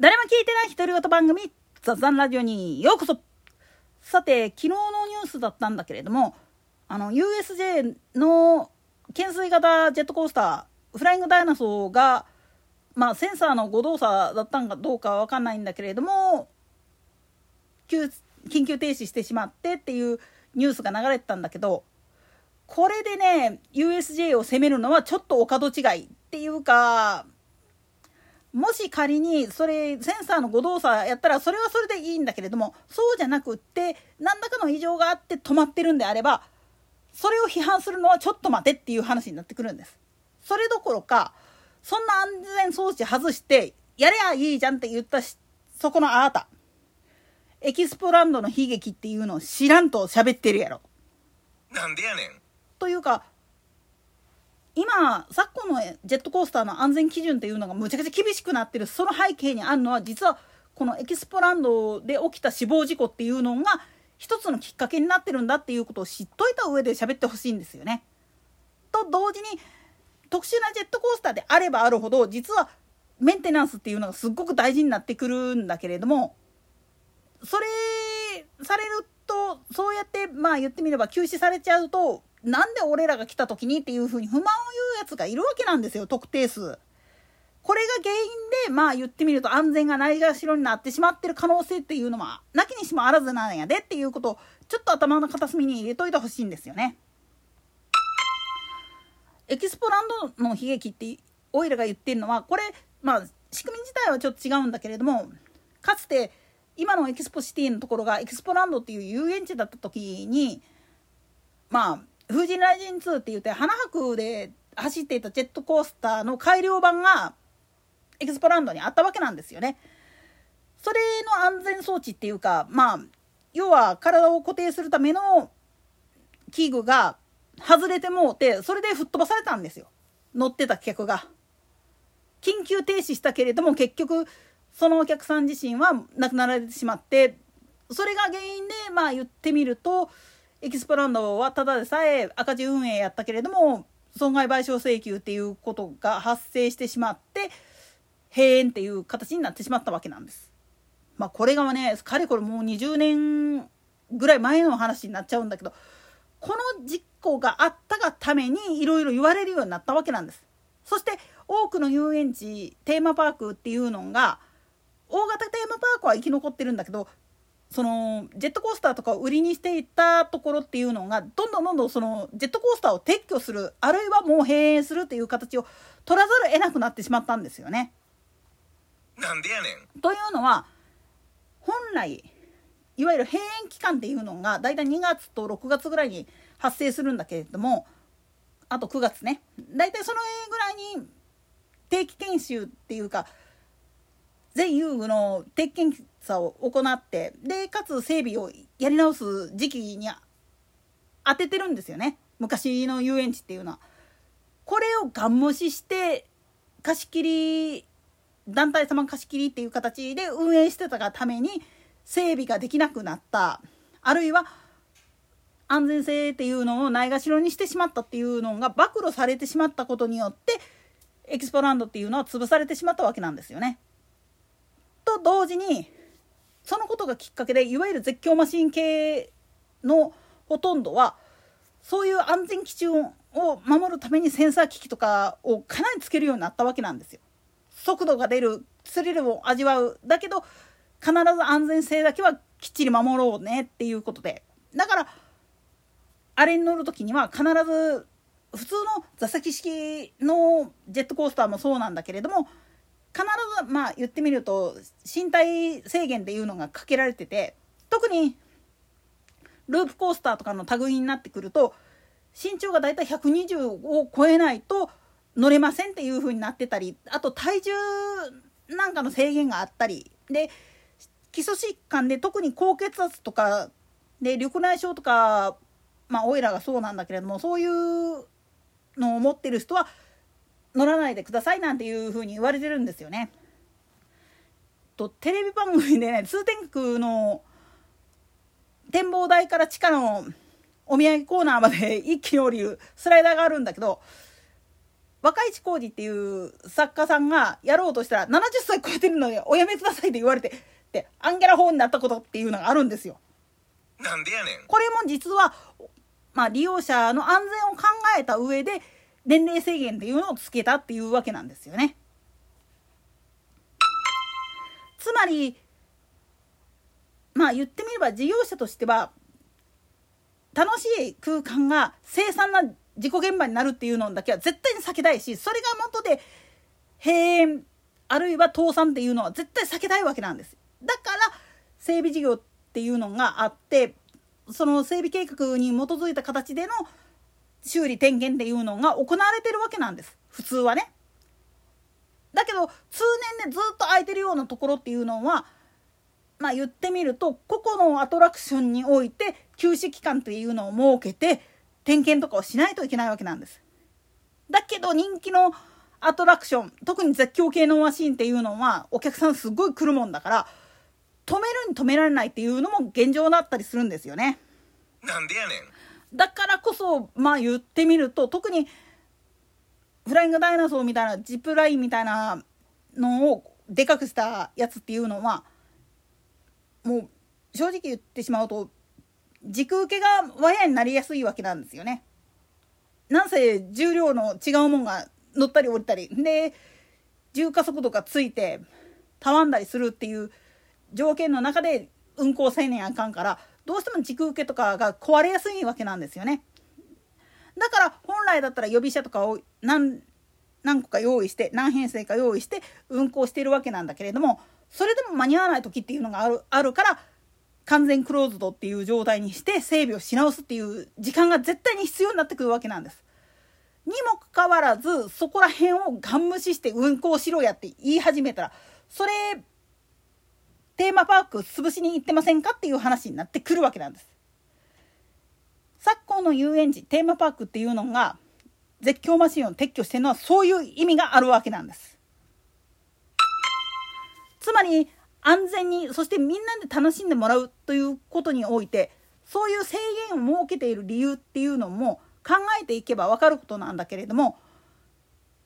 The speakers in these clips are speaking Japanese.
誰も聞いてない独り言番組雑談ラジオにようこそ。さて昨日のニュースだったんだけれどもあの USJ の懸垂型ジェットコースターフライングダイナソーがまあセンサーの誤動作だったんかどうかは分かんないんだけれども緊急停止してしまってっていうニュースが流れてたんだけどこれでね USJ を責めるのはちょっとお門違いっていうかもし仮にそれセンサーの誤動作やったらそれはそれでいいんだけれどもそうじゃなくって何らかの異常があって止まってるんであればそれを批判するのはちょっと待てっていう話になってくるんです。それどころかそんな安全装置外してやれやいいじゃんって言ったそこのあなたエキスポランドの悲劇っていうのを知らんと喋ってるやろ。なんでやねん。というか今昨今のジェットコースターの安全基準っていうのがむちゃくちゃ厳しくなってるその背景にあるのは実はこのエキスポランドで起きた死亡事故っていうのが一つのきっかけになってるんだっていうことを知っといた上で喋ってほしいんですよね。と同時に特殊なジェットコースターであればあるほど実はメンテナンスっていうのがすっごく大事になってくるんだけれどもそれされるとそうやってまあ言ってみれば休止されちゃうとなんで俺らが来た時にっていうふうに不満を言うやつがいるわけなんですよ特定数。これが原因でまあ言ってみると安全がないがしろになってしまってる可能性っていうのはなきにしもあらずなんやでっていうことをちょっと頭の片隅に入れといてほしいんですよね。エキスポランドの悲劇ってオイラが言ってるのはこれまあ仕組み自体はちょっと違うんだけれどもかつて今のエキスポシティのところがエキスポランドっていう遊園地だった時にまあ風神雷神2って言って花博で走っていたジェットコースターの改良版がエキスポランドにあったわけなんですよね。それの安全装置っていうかまあ要は体を固定するための器具が外れてもうてそれで吹っ飛ばされたんですよ乗ってた客が。緊急停止したけれども結局そのお客さん自身は亡くなられてしまってそれが原因でまあ言ってみるとエキスポランドはただでさえ赤字運営やったけれども損害賠償請求っていうことが発生してしまって閉園っていう形になってしまったわけなんです。まあこれがねかれこれもう20年ぐらい前の話になっちゃうんだけどこの実行があったがためにいろいろ言われるようになったわけなんです。そして多くの遊園地テーマパークっていうのが大型テーマパークは生き残ってるんだけどそのジェットコースターとかを売りにしていたところっていうのがどんどんどんどんそのジェットコースターを撤去するあるいはもう閉園するっていう形を取らざるを得なくなってしまったんですよね。なんでやねん。というのは本来いわゆる閉園期間っていうのがだいたい2月と6月ぐらいに発生するんだけれどもあと9月ねだいたいそのぐらいに定期研修っていうか全遊具の定期検査を行ってでかつ整備をやり直す時期に当ててるんですよね昔の遊園地っていうのは。これをガン無視して貸し切り団体様貸し切りっていう形で運営してたがために整備ができなくなったあるいは安全性っていうのをないがしろにしてしまったっていうのが暴露されてしまったことによってエキスポランドっていうのは潰されてしまったわけなんですよね。と同時にそのことがきっかけでいわゆる絶叫マシン系のほとんどはそういう安全基準を守るためにセンサー機器とかをかなりつけるようになったわけなんですよ。速度が出るスリルを味わうだけど必ず安全性だけはきっちり守ろうねっていうことでだからあれに乗る時には必ず普通の座席式のジェットコースターもそうなんだけれども必ずまあ言ってみると身体制限っていうのがかけられてて特にループコースターとかの類になってくると身長がだいたい120を超えないと乗れませんっていう風になってたりあと体重なんかの制限があったりで基礎疾患で特に高血圧とかで緑内障とかまあオイラがそうなんだけれどもそういうのを持ってる人は乗らないでくださいなんていうふうに言われてるんですよね。とテレビ番組でね通天閣の展望台から地下のお土産コーナーまで一気に降りるスライダーがあるんだけど若市浩二っていう作家さんがやろうとしたら70歳超えてるのでおやめくださいって言われてでアンギャラ法になったことっていうのがあるんですよ。なんでやねんこれも実は、まあ、利用者の安全を考えた上で年齢制限っていうのをつけたっていうわけなんですよね。つまりまあ言ってみれば事業者としては楽しい空間が凄惨な事故現場になるっていうのだけは絶対に避けたいしそれが元で閉園あるいは倒産っていうのは絶対避けたいわけなんです。だから整備事業っていうのがあってその整備計画に基づいた形での修理点検っていうのが行われてるわけなんです普通はね。だけど通年でずっと空いてるようなところっていうのはまあ言ってみると個々のアトラクションにおいて休止期間っていうのを設けて点検とかをしないといけないわけなんです。だけど人気のアトラクション特に絶叫系のマシンっていうのはお客さんすごい来るもんだから止めるに止められないっていうのも現状だったりするんですよね。なんでやねんだからこそまあ言ってみると特にフライングダイナソーみたいなジップラインみたいなのをでかくしたやつっていうのはもう正直言ってしまうと軸受けがワヤになりやすいわけなんですよね。なんせ重量の違うもんが乗ったり降りたりで重加速度がついてたわんだりするっていう条件の中で運行せんねんあかんからどうしても軸受けとかが壊れやすいわけなんですよね。だから本来だったら予備車とかを何何個か用意して何編成か用意して運行しているわけなんだけれどもそれでも間に合わない時っていうのがあるあるから完全クローズドっていう状態にして整備をし直すっていう時間が絶対に必要になってくるわけなんです。にもかかわらずそこら辺をガン無視して運行しろやって言い始めたらそれテーマパーク潰しに行ってませんかっていう話になってくるわけなんです。昨今の遊園地テーマパークっていうのが絶叫マシンを撤去してるのはそういう意味があるわけなんです。つまり安全にそしてみんなで楽しんでもらうということにおいてそういう制限を設けている理由っていうのも考えていけば分かることなんだけれども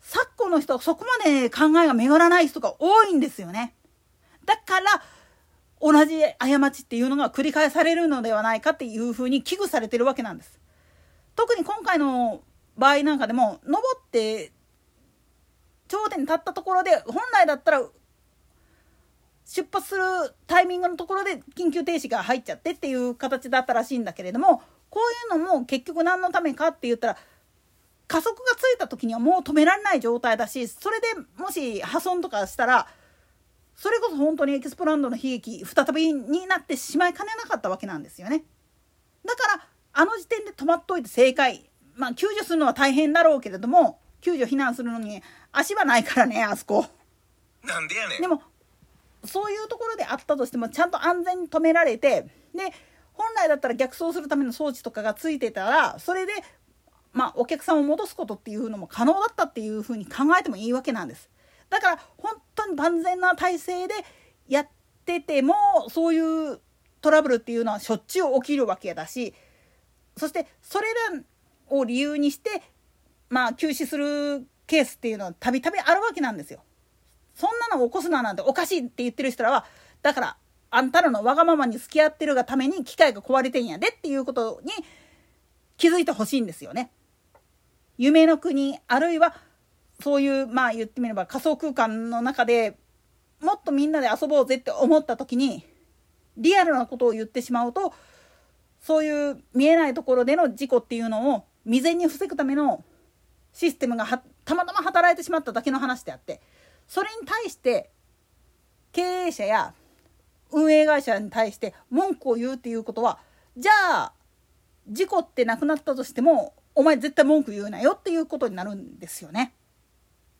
昨今の人はそこまで考えが巡らない人が多いんですよね。だから同じ過ちっていうのが繰り返されるのではないかっていうふうに危惧されてるわけなんです。特に今回の場合なんかでも登って頂点に立ったところで本来だったら出発するタイミングのところで緊急停止が入っちゃってっていう形だったらしいんだけれどもこういうのも結局何のためかって言ったら加速がついた時にはもう止められない状態だしそれでもし破損とかしたらそれこそ本当にエキスポランドの悲劇再びになってしまいかねなかったわけなんですよね。だからあの時点で止まっといて正解まあ救助するのは大変だろうけれども救助避難するのに足はないからねあそこ。なんでやねんでもそういうところであったとしてもちゃんと安全に止められてで本来だったら逆走するための装置とかがついてたらそれで、まあ、お客さんを戻すことっていうのも可能だったっていうふうに考えてもいいわけなんです。だから本当に万全な体制でやっててもそういうトラブルっていうのはしょっちゅう起きるわけだしそしてそれらを理由にしてまあ休止するケースっていうのはたびたびあるわけなんですよ。そんなの起こすななんておかしいって言ってる人らはだからあんたらのわがままに付き合ってるがために機械が壊れてんやでっていうことに気づいてほしいんですよね。夢の国あるいはそういうまあ言ってみれば仮想空間の中でもっとみんなで遊ぼうぜって思った時にリアルなことを言ってしまうとそういう見えないところでの事故っていうのを未然に防ぐためのシステムがたまたま働いてしまっただけの話であってそれに対して経営者や運営会社に対して文句を言うっていうことはじゃあ事故ってなくなったとしてもお前絶対文句言うなよっていうことになるんですよね。